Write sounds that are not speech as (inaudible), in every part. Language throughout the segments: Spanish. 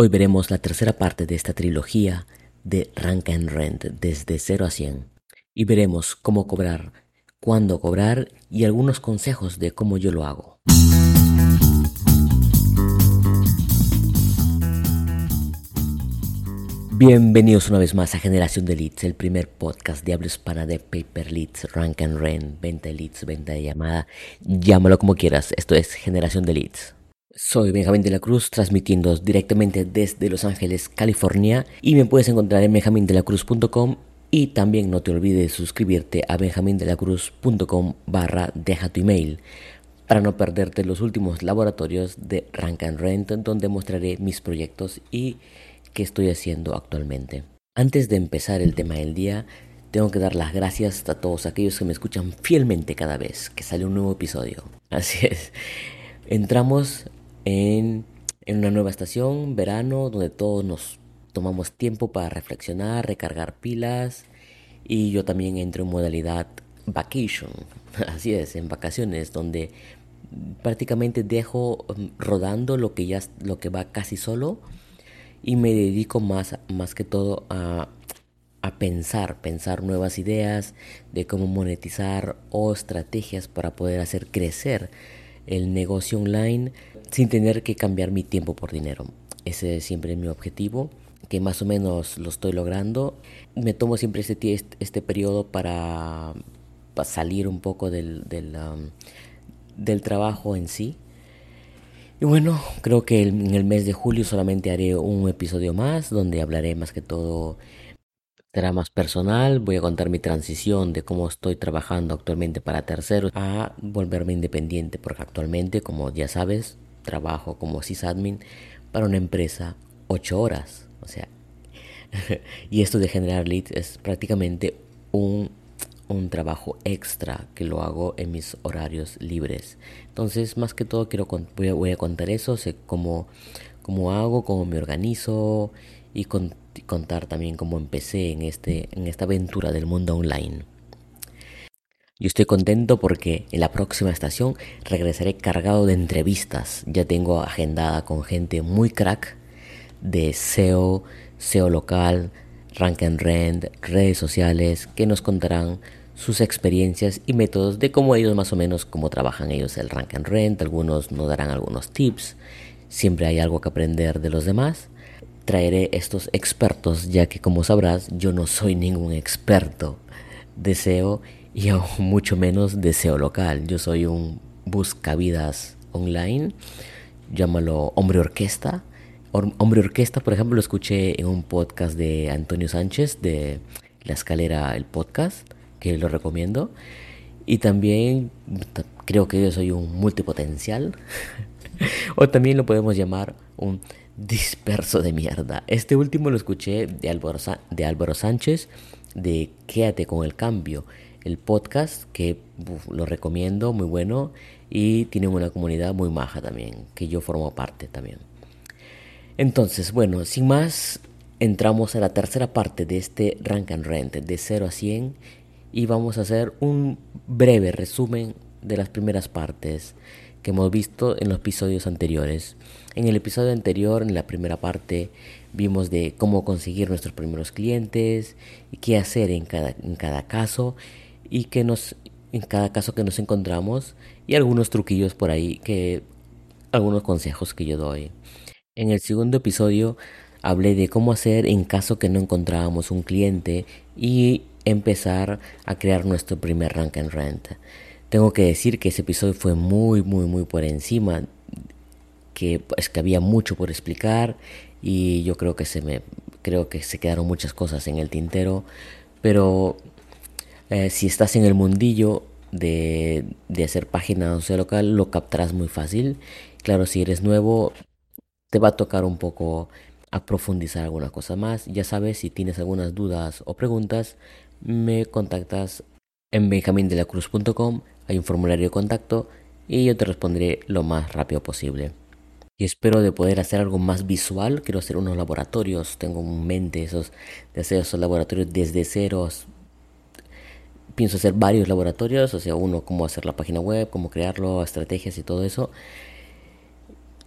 Hoy veremos la tercera parte de esta trilogía de Rank and Rent desde 0 a 100 y veremos cómo cobrar, cuándo cobrar y algunos consejos de cómo yo lo hago. Bienvenidos una vez más a Generación de Leads, el primer podcast de habla hispana de Paper Leads, Rank and Rent, venta de leads, venta de llamada, llámalo como quieras, esto es Generación de Leads. Soy Benjamín de la Cruz, transmitiendo directamente desde Los Ángeles, California, y me puedes encontrar en benjamindelacruz.com y también no te olvides suscribirte a benjamindelacruz.com barra deja tu email para no perderte los últimos laboratorios de Rank and Rent donde mostraré mis proyectos y qué estoy haciendo actualmente. Antes de empezar el tema del día, tengo que dar las gracias a todos aquellos que me escuchan fielmente cada vez que sale un nuevo episodio. Así es. Entramos en, una nueva estación, verano, donde todos nos tomamos tiempo para reflexionar, recargar pilas y yo también entro en modalidad vacation. (laughs) Así es, en vacaciones, donde prácticamente dejo mm, rodando lo que ya lo que va casi solo y me dedico más, más que todo a, a pensar, pensar nuevas ideas de cómo monetizar o estrategias para poder hacer crecer el negocio online sin tener que cambiar mi tiempo por dinero. Ese es siempre mi objetivo, que más o menos lo estoy logrando. Me tomo siempre este, este periodo para, para salir un poco del, del, um, del trabajo en sí y bueno, creo que en el mes de julio solamente haré un episodio más donde hablaré más que todo, será más personal, voy a contar mi transición de cómo estoy trabajando actualmente para terceros a volverme independiente, porque actualmente, como ya sabes, trabajo como sysadmin para una empresa 8 horas, o sea, (laughs) y esto de generar leads es prácticamente un un trabajo extra que lo hago en mis horarios libres. Entonces, más que todo, quiero voy, a, contar eso, sé cómo, cómo hago, cómo me organizo y contar también cómo empecé en, este, en esta aventura del mundo online. Yo estoy contento porque en la próxima estación regresaré cargado de entrevistas. Ya tengo agendada con gente muy crack de SEO, SEO local, Rank and Rent, redes sociales, que nos contarán sus experiencias y métodos de cómo ellos más o menos, cómo trabajan ellos el rank and rent, algunos nos darán algunos tips, siempre hay algo que aprender de los demás. Traeré estos expertos ya que como sabrás yo no soy ningún experto de SEO y aún (laughs) mucho menos de SEO local, yo soy un buscavidas online, llámalo hombre orquesta. Hombre orquesta, por ejemplo, lo escuché en un podcast de Antonio Sánchez de La Escalera, el podcast que lo recomiendo. Y también creo que yo soy un multipotencial. (laughs) o también lo podemos llamar un disperso de mierda. Este último lo escuché de Álvaro, de Álvaro Sánchez, de Quédate con el cambio, el podcast que lo recomiendo, muy bueno y tiene una comunidad muy maja también, que yo formo parte también. Entonces, bueno, sin más, entramos a la tercera parte de este Rank and Rent, de 0 a 100 y vamos a hacer un breve resumen de las primeras partes que hemos visto en los episodios anteriores. En el episodio anterior, en la primera parte, vimos de cómo conseguir nuestros primeros clientes y qué hacer en cada, en cada caso y que nos en cada caso que nos encontramos y algunos truquillos por ahí que algunos consejos que yo doy. En el segundo episodio hablé de cómo hacer en caso que no encontrábamos un cliente y empezar a crear nuestro primer rank and rent. Tengo que decir que ese episodio fue muy, muy, muy por encima, que es que había mucho por explicar y yo creo que se me, creo que se quedaron muchas cosas en el tintero, pero eh, si estás en el mundillo de, de hacer páginas local, lo captarás muy fácil. Claro, si eres nuevo, te va a tocar un poco a profundizar alguna cosa más. Ya sabes, si tienes algunas dudas o preguntas, me contactas en benjamindelacruz.com, hay un formulario de contacto y yo te responderé lo más rápido posible. Y espero de poder hacer algo más visual, quiero hacer unos laboratorios, tengo en mente esos, de hacer esos laboratorios desde ceros. Pienso hacer varios laboratorios, o sea, uno cómo hacer la página web, cómo crearlo, estrategias y todo eso.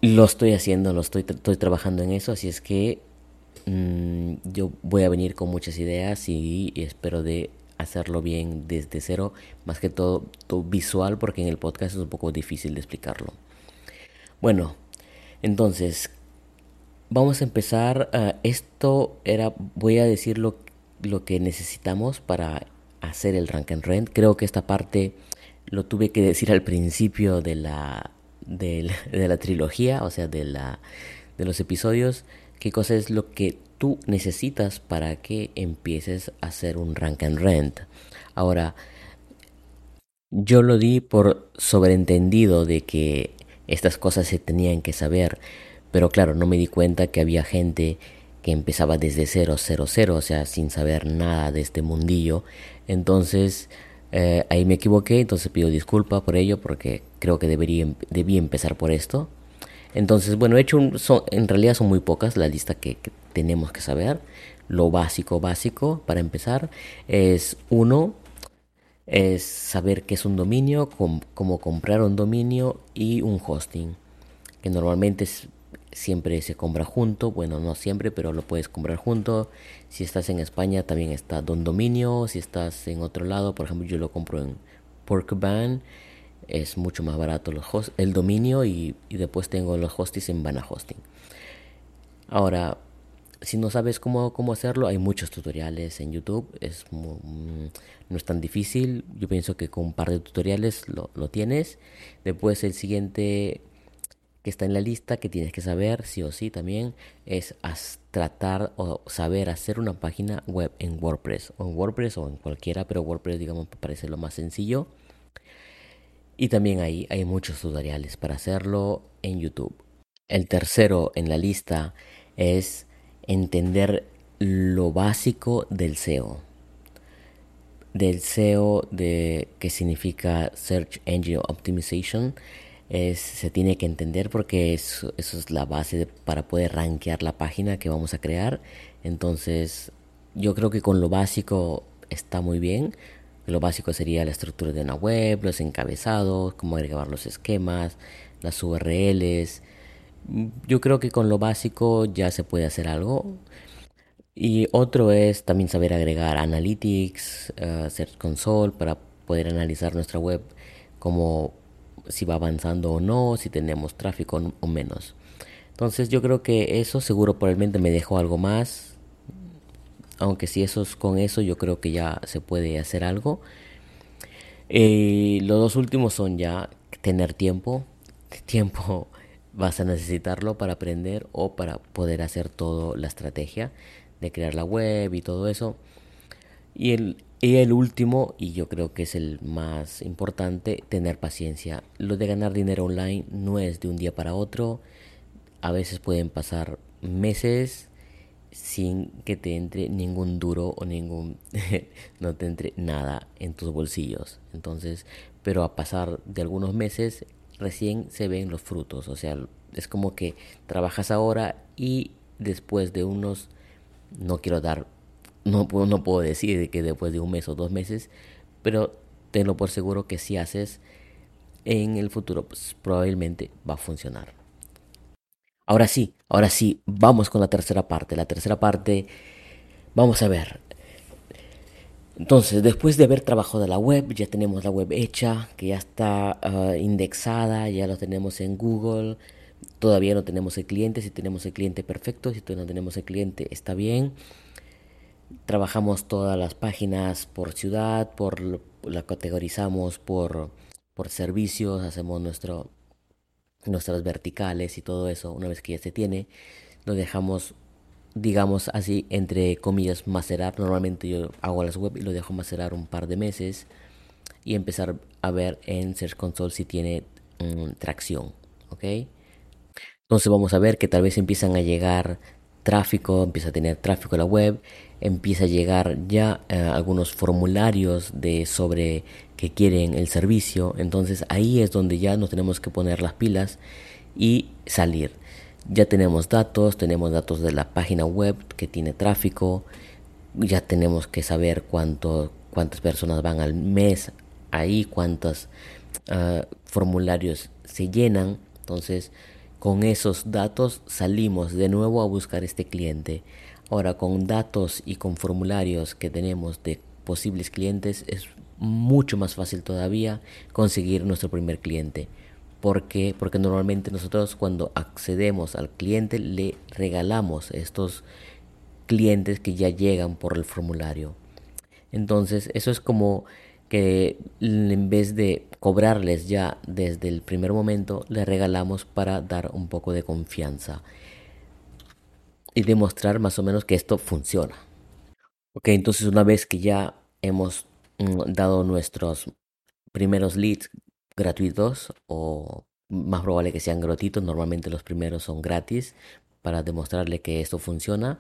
Lo estoy haciendo, lo estoy, estoy trabajando en eso, así es que mm, yo voy a venir con muchas ideas y, espero de hacerlo bien desde cero, más que todo, visual, porque en el podcast es un poco difícil de explicarlo. Bueno, entonces, vamos a empezar. Uh, esto era, voy a decir lo, lo, que necesitamos para hacer el rank and rent. Creo que esta parte lo tuve que decir al principio de la (laughs) de la, trilogía, o sea, de, la, de los episodios, qué cosa es lo que tú necesitas para que empieces a hacer un rank and rent. Ahora, yo lo di por sobreentendido de que estas cosas se tenían que saber, pero claro, no me di cuenta que había gente que empezaba desde cero, cero, cero, o sea, sin saber nada de este mundillo. Entonces, eh, ahí me equivoqué, entonces pido disculpas por ello porque creo que debería debí empezar por esto. Entonces, bueno, he hecho son, en realidad son muy pocas la lista que, tenemos que saber. Lo básico, básico para empezar es uno, es saber qué es un dominio, cómo comprar un dominio y un hosting, que normalmente es siempre se compra junto, bueno, no siempre, pero lo puedes comprar junto. Si estás en España también está Don Dominio, si estás en otro lado, por ejemplo, yo lo compro en Porkban, es mucho más barato el dominio y, después tengo los hostings en Bana Hosting. Ahora, si no sabes cómo, cómo hacerlo, hay muchos tutoriales en YouTube, es mm, no es tan difícil, yo pienso que con un par de tutoriales lo, lo tienes. Después el siguiente que está en la lista que tienes que saber sí o sí también es tratar o saber hacer una página web en WordPress o en WordPress o en cualquiera pero WordPress digamos parece lo más sencillo. Y también ahí hay muchos tutoriales para hacerlo en YouTube. El tercero en la lista es entender lo básico del SEO del SEO de que significa Search Engine Optimization se tiene que entender porque eso, es la base para poder rankear la página que vamos a crear. Entonces, yo creo que con lo básico está muy bien. Lo básico sería la estructura de una web, los encabezados, cómo agregar los esquemas, las URLs. Yo creo que con lo básico ya se puede hacer algo. Y otro es también saber agregar Analytics, uh, Search Console para poder analizar nuestra web como si va avanzando o no, si tenemos tráfico o menos. Entonces yo creo que eso seguro probablemente me dejó algo más. Aunque si eso es con eso yo creo que ya se puede hacer algo. Eh, los dos últimos son ya tener tiempo. Tiempo (laughs) vas a necesitarlo para aprender o para poder hacer toda la estrategia de crear la web y todo eso. Y el, y el último, y yo creo que es el más importante, tener paciencia. Lo de ganar dinero online no es de un día para otro. A veces pueden pasar meses sin que te entre ningún duro o ningún (laughs) no te entre nada en tus bolsillos. Entonces, pero a pasar de algunos meses recién se ven los frutos, o sea, es como que trabajas ahora y después de unos no quiero dar no, no puedo decir que después de un mes o dos meses, pero tenlo por seguro que si haces en el futuro, pues probablemente va a funcionar. Ahora sí, ahora sí, vamos con la tercera parte. La tercera parte, vamos a ver. Entonces, después de haber trabajado la web, ya tenemos la web hecha, que ya está ah, indexada, ya lo tenemos en Google. Todavía no tenemos el cliente, si tenemos el cliente perfecto, si todavía no tenemos el cliente está bien. Trabajamos todas las páginas por ciudad, por la categorizamos por, por servicios, hacemos nuestro, nuestras verticales y todo eso. Una vez que ya se tiene, lo dejamos, digamos así, entre comillas, macerar. Normalmente yo hago las web y lo dejo macerar un par de meses y empezar a ver en Search Console si tiene mm, tracción. ¿Ok? Entonces vamos a ver que tal vez empiezan a llegar tráfico, empieza a tener tráfico la web, empieza a llegar ya eh, algunos formularios de sobre que quieren el servicio, entonces ahí es donde ya nos tenemos que poner las pilas y salir. Ya tenemos datos, tenemos datos de la página web que tiene tráfico, ya tenemos que saber cuánto, cuántas personas van al mes ahí, cuántos ah, formularios se llenan. Entonces, con esos datos salimos de nuevo a buscar este cliente. Ahora, con datos y con formularios que tenemos de posibles clientes, es mucho más fácil todavía conseguir nuestro primer cliente. ¿Por qué? Porque normalmente nosotros cuando accedemos al cliente le regalamos estos clientes que ya llegan por el formulario. Entonces, eso es como que en vez de cobrarles ya desde el primer momento, le regalamos para dar un poco de confianza y demostrar más o menos que esto funciona. Ok, entonces una vez que ya hemos mm, dado nuestros primeros leads gratuitos o más probable que sean gratuitos, normalmente los primeros son gratis para demostrarle que esto funciona.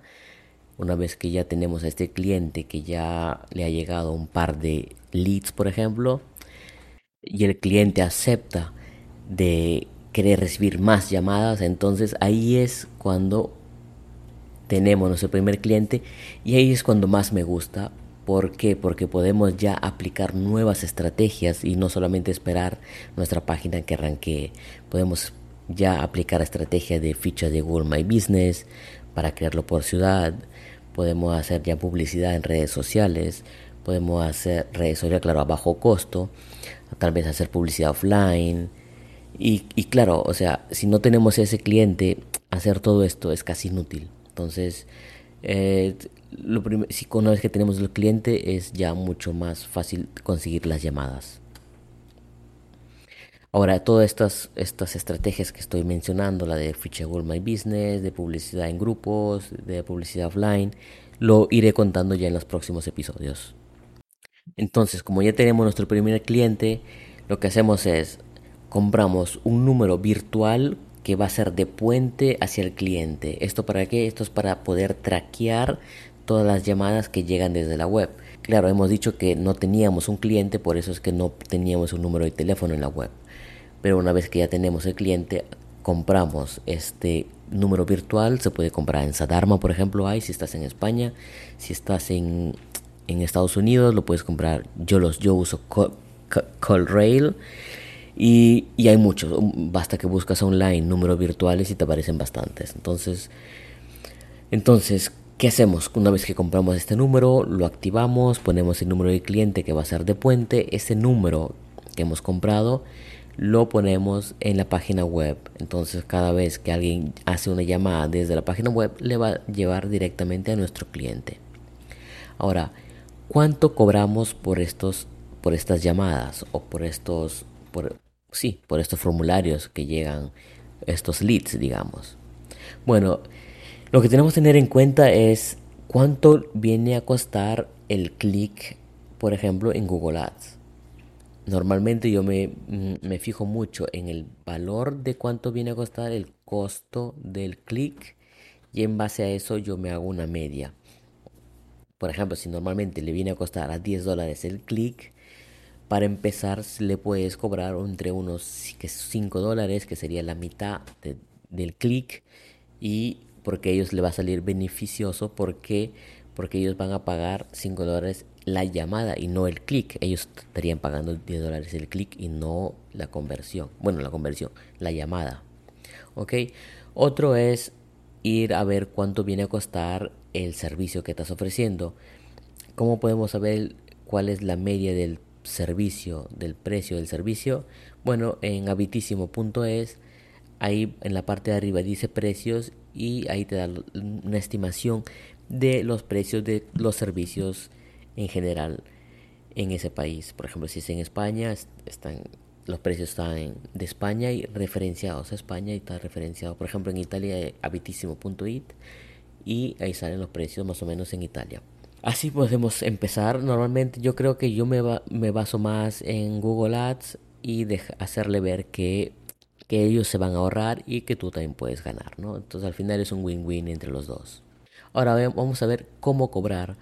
Una vez que ya tenemos a este cliente que ya le ha llegado un par de leads, por ejemplo, y el cliente acepta de querer recibir más llamadas, entonces ahí es cuando tenemos nuestro primer cliente y ahí es cuando más me gusta ¿Por qué? Porque podemos ya aplicar nuevas estrategias y no solamente esperar nuestra página que arranque. Podemos ya aplicar estrategias de fichas de Google My Business para crearlo por ciudad. Podemos hacer ya publicidad en redes sociales. Podemos hacer redes sociales, claro, a bajo costo. Tal vez hacer publicidad offline. Y, y claro, o sea, si no tenemos ese cliente, hacer todo esto es casi inútil. Entonces, eh, lo si una vez que tenemos el cliente es ya mucho más fácil conseguir las llamadas. Ahora, todas estas, estrategias que estoy mencionando, la de Feature My Business, de publicidad en grupos, de publicidad offline, lo iré contando ya en los próximos episodios. Entonces, como ya tenemos nuestro primer cliente, lo que hacemos es compramos un número virtual que va a ser de puente hacia el cliente. ¿Esto para qué? Esto es para poder traquear todas las llamadas que llegan desde la web. Claro, hemos dicho que no teníamos un cliente, por eso es que no teníamos un número de teléfono en la web. Pero una vez que ya tenemos el cliente, compramos este número virtual. Se puede comprar en Sadarma, por ejemplo, hay si estás en España. Si estás en, en Estados Unidos, lo puedes comprar. Yo, los, yo uso CallRail. Y, y, hay muchos, basta que buscas online números virtuales y te aparecen bastantes. Entonces, entonces, ¿qué hacemos? Una vez que compramos este número, lo activamos, ponemos el número de cliente que va a ser de puente, ese número que hemos comprado, lo ponemos en la página web. Entonces, cada vez que alguien hace una llamada desde la página web, le va a llevar directamente a nuestro cliente. Ahora, ¿cuánto cobramos por estos por estas llamadas o por estos por, sí, por estos formularios que llegan, estos leads, digamos. Bueno, lo que tenemos que tener en cuenta es cuánto viene a costar el clic, por ejemplo, en Google Ads. Normalmente yo me, mm, me fijo mucho en el valor de cuánto viene a costar el costo del clic y en base a eso yo me hago una media. Por ejemplo, si normalmente le viene a costar a 10 dólares el clic, para empezar, le puedes cobrar entre unos 5 dólares, que sería la mitad del clic, y porque ellos le va a salir beneficioso, porque porque ellos van a pagar 5 dólares la llamada y no el clic. Ellos estarían pagando 10 dólares el clic y no la conversión. Bueno, la conversión, la llamada. ¿Ok? Otro es ir a ver cuánto viene a costar el servicio que estás ofreciendo. ¿Cómo podemos saber cuál es la media del servicio, del precio del servicio, bueno, en habitísimo.es, ahí en la parte de arriba dice precios y ahí te da una estimación de los precios de los servicios en general en ese país. Por ejemplo, si es en España, están los precios están de España y referenciados a España y está referenciado, por ejemplo, en Italia habitísimo.it y ahí salen los precios más o menos en Italia. Así podemos empezar. Normalmente yo creo que yo me, me baso más en Google Ads y hacerle ver que, que ellos se van a ahorrar y que tú también puedes ganar, ¿no? Entonces al final es un win-win entre los dos. Ahora vamos a ver cómo cobrar.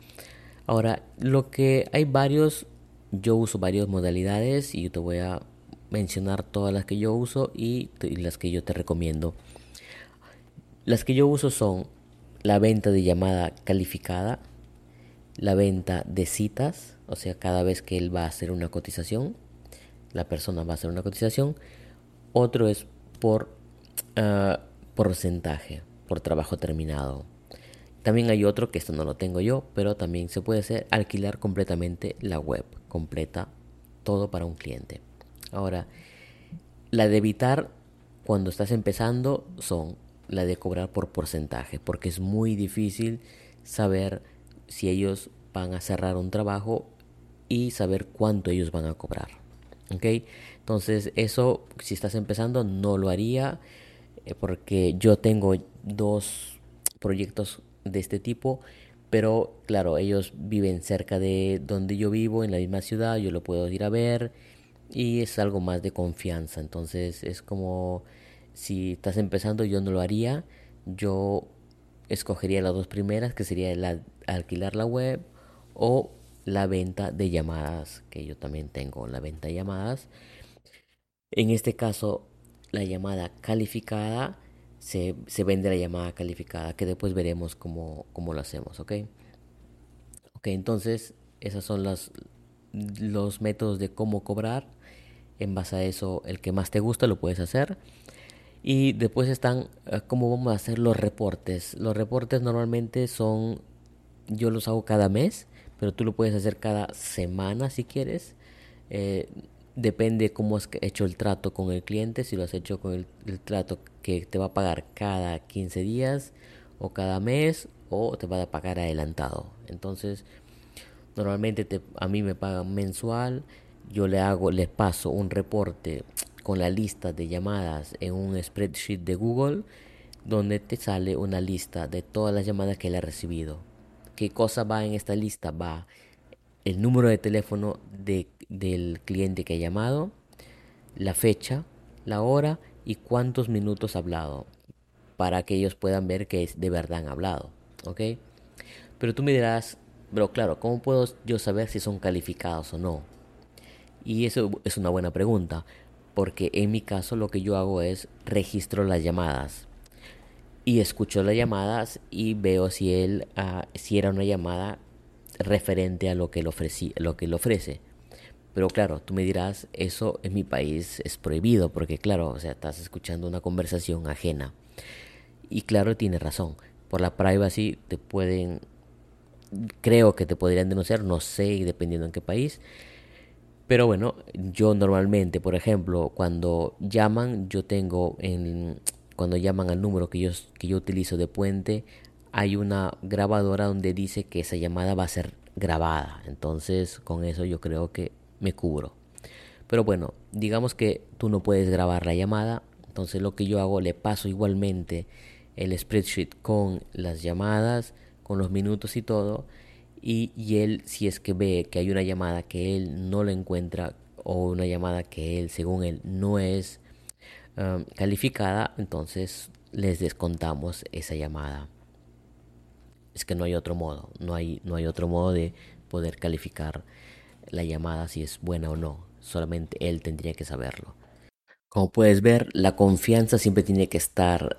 Ahora, lo que hay varios, yo uso varias modalidades y yo te voy a mencionar todas las que yo uso y las que yo te recomiendo. Las que yo uso son la venta de llamada calificada, la venta de citas, o sea, cada vez que él va a hacer una cotización, la persona va a hacer una cotización, otro es por uh, porcentaje, por trabajo terminado. También hay otro que esto no lo tengo yo, pero también se puede hacer alquilar completamente la web, completa, todo para un cliente. Ahora, la de evitar cuando estás empezando son la de cobrar por porcentaje, porque es muy difícil saber si ellos van a cerrar un trabajo y saber cuánto ellos van a cobrar. Entonces eso, si estás empezando, no lo haría eh, porque yo tengo dos proyectos de este tipo, pero claro, ellos viven cerca de donde yo vivo, en la misma ciudad, yo lo puedo ir a ver y es algo más de confianza. Entonces es como si estás empezando, yo no lo haría. Yo escogería las dos primeras, que sería la, alquilar la web o la venta de llamadas, que yo también tengo la venta de llamadas. En este caso, la llamada calificada se, vende la llamada calificada, que después veremos cómo, cómo lo hacemos, ¿ok? Ok, entonces, esos son los, los métodos de cómo cobrar. En base a eso, el que más te gusta lo puedes hacer. Y después están eh, cómo vamos a hacer los reportes. Los reportes normalmente son, yo los hago cada mes, pero tú lo puedes hacer cada semana si quieres. Eh, depende cómo has hecho el trato con el cliente, si lo has hecho con el, trato que te va a pagar cada 15 días o cada mes o te va a pagar adelantado. Entonces, normalmente te, a mí me pagan mensual, yo le hago, les paso un reporte con la lista de llamadas en un spreadsheet de Google donde te sale una lista de todas las llamadas que él ha recibido. ¿Qué cosa va en esta lista? Va el número de teléfono de, del cliente que ha llamado, la fecha, la hora y cuántos minutos ha hablado para que ellos puedan ver que de verdad han hablado. ¿Ok? Pero tú me dirás, pero claro, ¿cómo puedo yo saber si son calificados o no? Y eso es una buena pregunta, porque en mi caso lo que yo hago es registro las llamadas y escucho las llamadas y veo si él uh, si era una llamada referente a lo que, le ofrecí, lo que le ofrece. Pero claro, tú me dirás, eso en mi país es prohibido porque claro, o sea, estás escuchando una conversación ajena. Y claro, tiene razón. Por la privacy te pueden creo que te podrían denunciar, no sé, dependiendo en qué país. Pero bueno, yo normalmente, por ejemplo, cuando llaman, yo tengo en cuando llaman al número que yo, que yo utilizo de puente, hay una grabadora donde dice que esa llamada va a ser grabada. Entonces, con eso yo creo que me cubro. Pero bueno, digamos que tú no puedes grabar la llamada. Entonces lo que yo hago, le paso igualmente el spreadsheet con las llamadas, con los minutos y todo. Y, él, si es que ve que hay una llamada que él no la encuentra o una llamada que él, según él, no es calificada, entonces les descontamos esa llamada. Es que no hay otro modo, no hay, no hay otro modo de poder calificar la llamada si es buena o no. Solamente él tendría que saberlo. Como puedes ver, la confianza siempre tiene que estar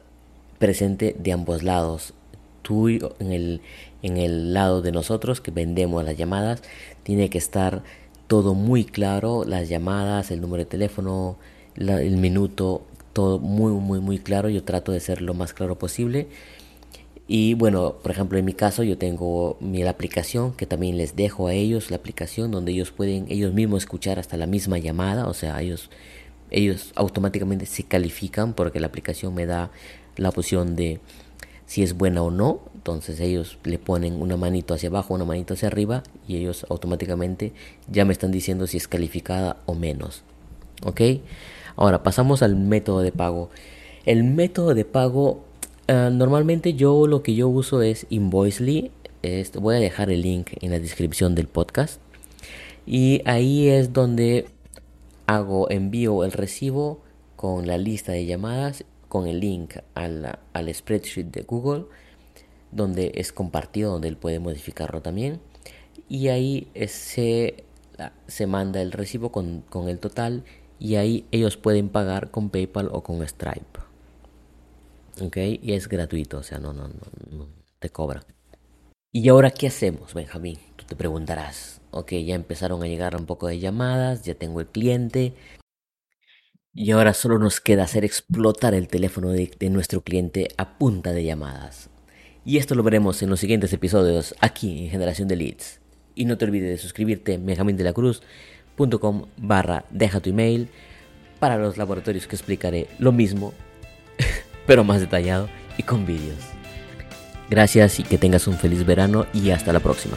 presente de ambos lados. Tú en el, en el lado de nosotros que vendemos las llamadas, tiene que estar todo muy claro, las llamadas, el número de teléfono, el minuto, todo muy, muy, muy claro. Yo trato de ser lo más claro posible. Y bueno, por ejemplo, en mi caso yo tengo mi la aplicación que también les dejo a ellos la aplicación donde ellos pueden ellos mismos escuchar hasta la misma llamada, o sea, ellos ellos automáticamente se califican porque la aplicación me da la opción de si es buena o no. Entonces ellos le ponen una manito hacia abajo, una manito hacia arriba y ellos automáticamente ya me están diciendo si es calificada o menos. ¿Ok? Ahora pasamos al método de pago. El método de pago, ah, normalmente yo lo que yo uso es Invoicely. voy a dejar el link en la descripción del podcast. Y ahí es donde hago, envío el recibo con la lista de llamadas, con el link al, al spreadsheet de Google, donde es compartido, donde él puede modificarlo también. Y ahí se, se manda el recibo con, con el total y ahí ellos pueden pagar con PayPal o con Stripe. ¿Ok? Y es gratuito, o sea, no, no, no, te cobra. ¿Y ahora qué hacemos, Benjamín? Tú te preguntarás. Ok, ya empezaron a llegar un poco de llamadas, ya tengo el cliente. Y ahora solo nos queda hacer explotar el teléfono de, nuestro cliente a punta de llamadas. Y esto lo veremos en los siguientes episodios aquí en Generación de Leads. Y no te olvides de suscribirte en benjamindelacruz.com barra deja tu email para los laboratorios que explicaré lo mismo, (laughs) pero más detallado y con vídeos. Gracias y que tengas un feliz verano y hasta la próxima.